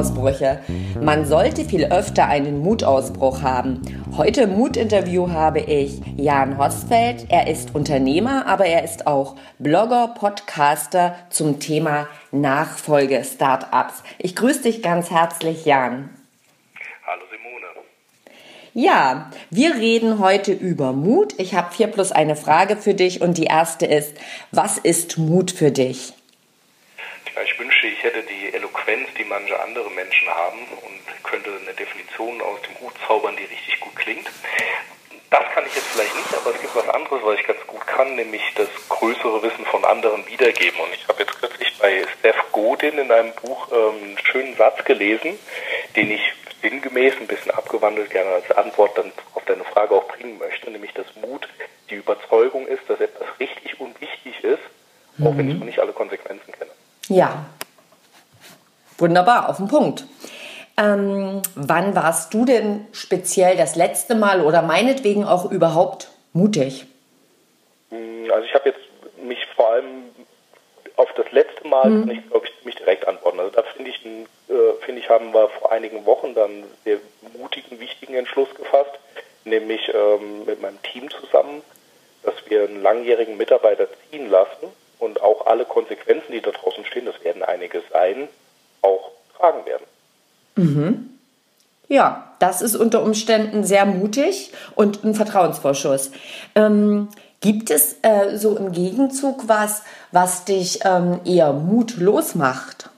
Mutausbrüche. Man sollte viel öfter einen Mutausbruch haben. Heute im Mutinterview habe ich Jan Hosfeld. Er ist Unternehmer, aber er ist auch Blogger, Podcaster zum Thema Nachfolge Startups. Ich grüße dich ganz herzlich, Jan. Hallo Simone. Ja, wir reden heute über Mut. Ich habe vier plus eine Frage für dich und die erste ist, was ist Mut für dich? Ja, ich wünschte, ich hätte die Eloquenz, die manche andere Menschen haben und könnte eine Definition aus dem Hut zaubern, die richtig gut klingt. Das kann ich jetzt vielleicht nicht, aber es gibt was anderes, was ich ganz gut kann, nämlich das größere Wissen von anderen wiedergeben. Und ich habe jetzt kürzlich bei Steph Godin in einem Buch ähm, einen schönen Satz gelesen, den ich sinngemäß ein bisschen abgewandelt gerne als Antwort dann auf deine Frage auch bringen möchte, nämlich dass Mut die Überzeugung ist, dass etwas richtig und wichtig ist, auch wenn ich noch nicht alle Konsequenzen kenne. Ja. Wunderbar, auf den Punkt. Ähm, wann warst du denn speziell das letzte Mal oder meinetwegen auch überhaupt mutig? Hm, also ich habe jetzt mich vor allem auf das letzte Mal, mhm. ich glaube ich, mich direkt antworten. Also da finde ich, äh, finde ich, haben wir vor einigen Wochen dann einen sehr mutigen, wichtigen Entschluss gefasst, nämlich ähm, mit meinem Team zusammen, dass wir einen langjährigen Mitarbeiter ziehen lassen und auch alle Konsequenzen, die da auch tragen werden. Mhm. Ja, das ist unter Umständen sehr mutig und ein Vertrauensvorschuss. Ähm, gibt es äh, so im Gegenzug was, was dich ähm, eher mutlos macht?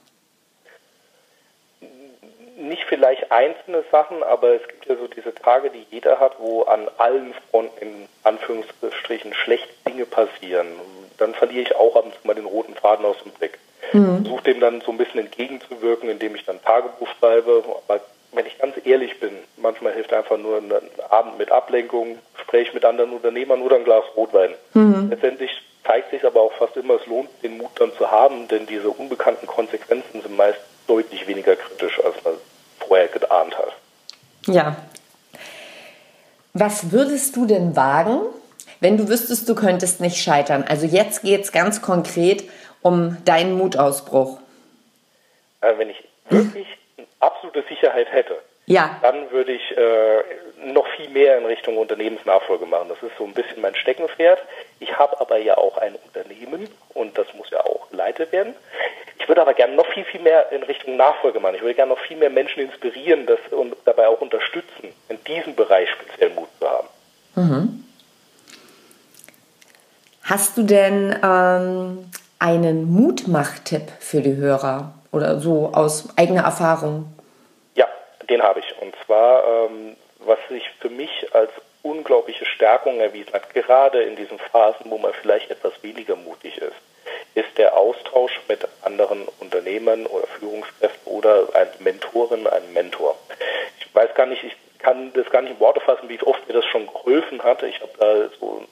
Nicht vielleicht einzelne Sachen, aber es gibt ja so diese Tage, die jeder hat, wo an allen Fronten in Anführungsstrichen schlechte Dinge passieren dann verliere ich auch ab und zu mal den roten Faden aus dem Blick. Mhm. Versuche dem dann so ein bisschen entgegenzuwirken, indem ich dann Tagebuch schreibe. Aber wenn ich ganz ehrlich bin, manchmal hilft einfach nur ein Abend mit Ablenkung, Gespräch mit anderen Unternehmern oder ein Glas Rotwein. Mhm. Letztendlich zeigt sich aber auch fast immer, es lohnt, den Mut dann zu haben, denn diese unbekannten Konsequenzen sind meist deutlich weniger kritisch, als man vorher geahnt hat. Ja. Was würdest du denn wagen, wenn du wüsstest, du könntest nicht scheitern? Also jetzt geht es ganz konkret um deinen Mutausbruch. Also wenn ich wirklich absolute Sicherheit hätte, ja. dann würde ich äh, noch viel mehr in Richtung Unternehmensnachfolge machen. Das ist so ein bisschen mein Steckenpferd. Ich habe aber ja auch ein Unternehmen und das muss ja auch geleitet werden. Ich würde aber gerne noch viel, viel mehr in Richtung Nachfolge machen. Ich würde gerne noch viel mehr Menschen inspirieren das, und dabei auch unterstützen, in diesem Bereich speziell Mut zu haben. Mhm. Hast du denn ähm, einen Mutmachtipp für die Hörer oder so aus eigener Erfahrung? Ja, den habe ich. Und zwar, ähm, was sich für mich als unglaubliche Stärkung erwiesen hat, gerade in diesen Phasen, wo man vielleicht etwas weniger mutig ist, ist der Austausch mit anderen Unternehmern oder Führungskräften oder einer Mentorin, einem Mentor. Ich weiß gar nicht, ich kann das gar nicht in Worte fassen, wie oft mir das schon geholfen hat. Ich habe da so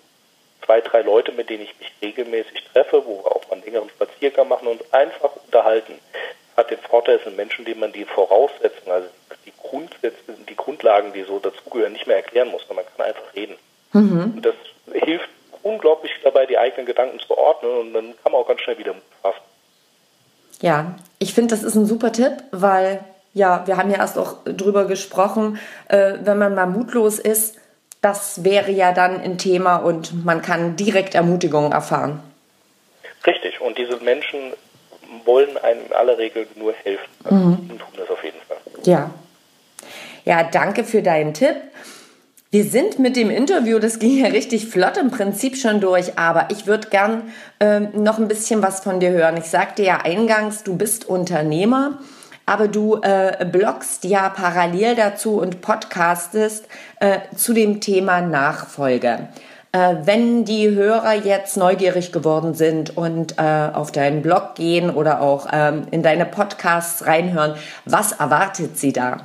zwei, drei Leute, mit denen ich mich regelmäßig treffe, wo wir auch mal einen längeren Spaziergang machen und uns einfach unterhalten. Hat den Vorteil, es sind Menschen, denen man die Voraussetzungen, also die Grundsätze, die Grundlagen, die so dazugehören, nicht mehr erklären muss, sondern man kann einfach reden. Mhm. Und das hilft unglaublich dabei, die eigenen Gedanken zu ordnen und dann kann man auch ganz schnell wieder Mut fassen. Ja, ich finde, das ist ein super Tipp, weil ja, wir haben ja erst auch drüber gesprochen, äh, wenn man mal mutlos ist, das wäre ja dann ein Thema und man kann direkt Ermutigung erfahren. Richtig, und diese Menschen wollen einem in aller Regel nur helfen. Also mhm. tun das auf jeden Fall. Ja. Ja, danke für deinen Tipp. Wir sind mit dem Interview, das ging ja richtig flott im Prinzip schon durch, aber ich würde gern äh, noch ein bisschen was von dir hören. Ich sagte ja eingangs, du bist Unternehmer aber du äh, bloggst ja parallel dazu und podcastest äh, zu dem Thema Nachfolge. Äh, wenn die Hörer jetzt neugierig geworden sind und äh, auf deinen Blog gehen oder auch ähm, in deine Podcasts reinhören, was erwartet sie da?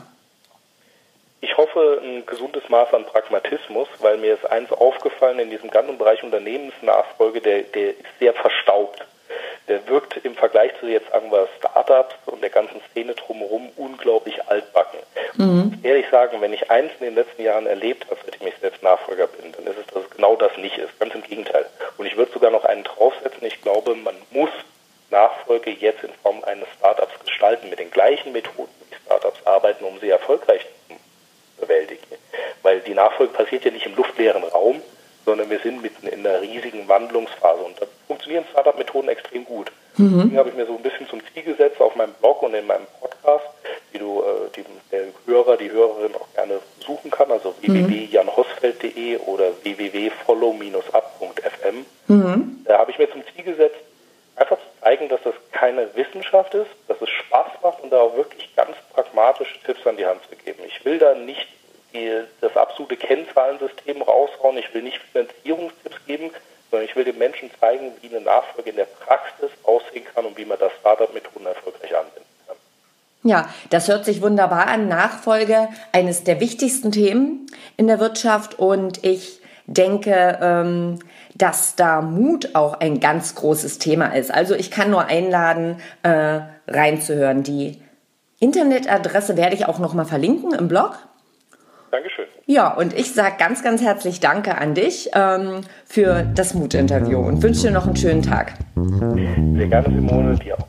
Ich hoffe, ein gesundes Maß an Pragmatismus, weil mir ist eins aufgefallen in diesem ganzen Bereich Unternehmensnachfolge, der, der ist sehr verstaubt der wirkt im Vergleich zu jetzt wir Startups der ganzen Szene drumherum unglaublich altbacken. Mhm. Ehrlich sagen, wenn ich eins in den letzten Jahren erlebt habe, seitdem ich selbst Nachfolger bin, dann ist es, dass es genau das nicht ist. Ganz im Gegenteil. Und ich würde sogar noch einen draufsetzen. Ich glaube, man muss Nachfolge jetzt in Form eines Startups gestalten, mit den gleichen Methoden, wie Startups arbeiten, um sie erfolgreich zu bewältigen. Weil die Nachfolge passiert ja nicht im luftleeren Raum, sondern wir sind mitten in einer riesigen Wandlungsphase und da funktionieren Startup-Methoden extrem gut. Mhm. Deswegen habe ich mir so ein bisschen zum Ziel gesetzt auf meinem Blog und in meinem Podcast, die du, äh, die der Hörer, die Hörerin auch gerne suchen kann, also mhm. www.janhosfeld.de oder www.follow-up.fm. Mhm. Da habe ich mir zum Ziel gesetzt, einfach zu zeigen, dass das keine Wissenschaft ist, dass es Spaß macht und da auch wirklich ganz pragmatische Tipps an die Hand zu geben. Ich will da nicht die, das absolute Kennzahlensystem raushauen, ich will nicht Finanzierungstipps geben, sondern ich will den Menschen zeigen, wie eine Nachfolge in der Praxis aussehen kann und wie man das Startup-Methoden erfolgreich anwendet. Ja, das hört sich wunderbar an. Nachfolge, eines der wichtigsten Themen in der Wirtschaft. Und ich denke, ähm, dass da Mut auch ein ganz großes Thema ist. Also ich kann nur einladen, äh, reinzuhören. Die Internetadresse werde ich auch nochmal verlinken im Blog. Dankeschön. Ja, und ich sage ganz, ganz herzlich Danke an dich ähm, für das Mut-Interview und wünsche dir noch einen schönen Tag. Sehr gerne, Simone, dir auch.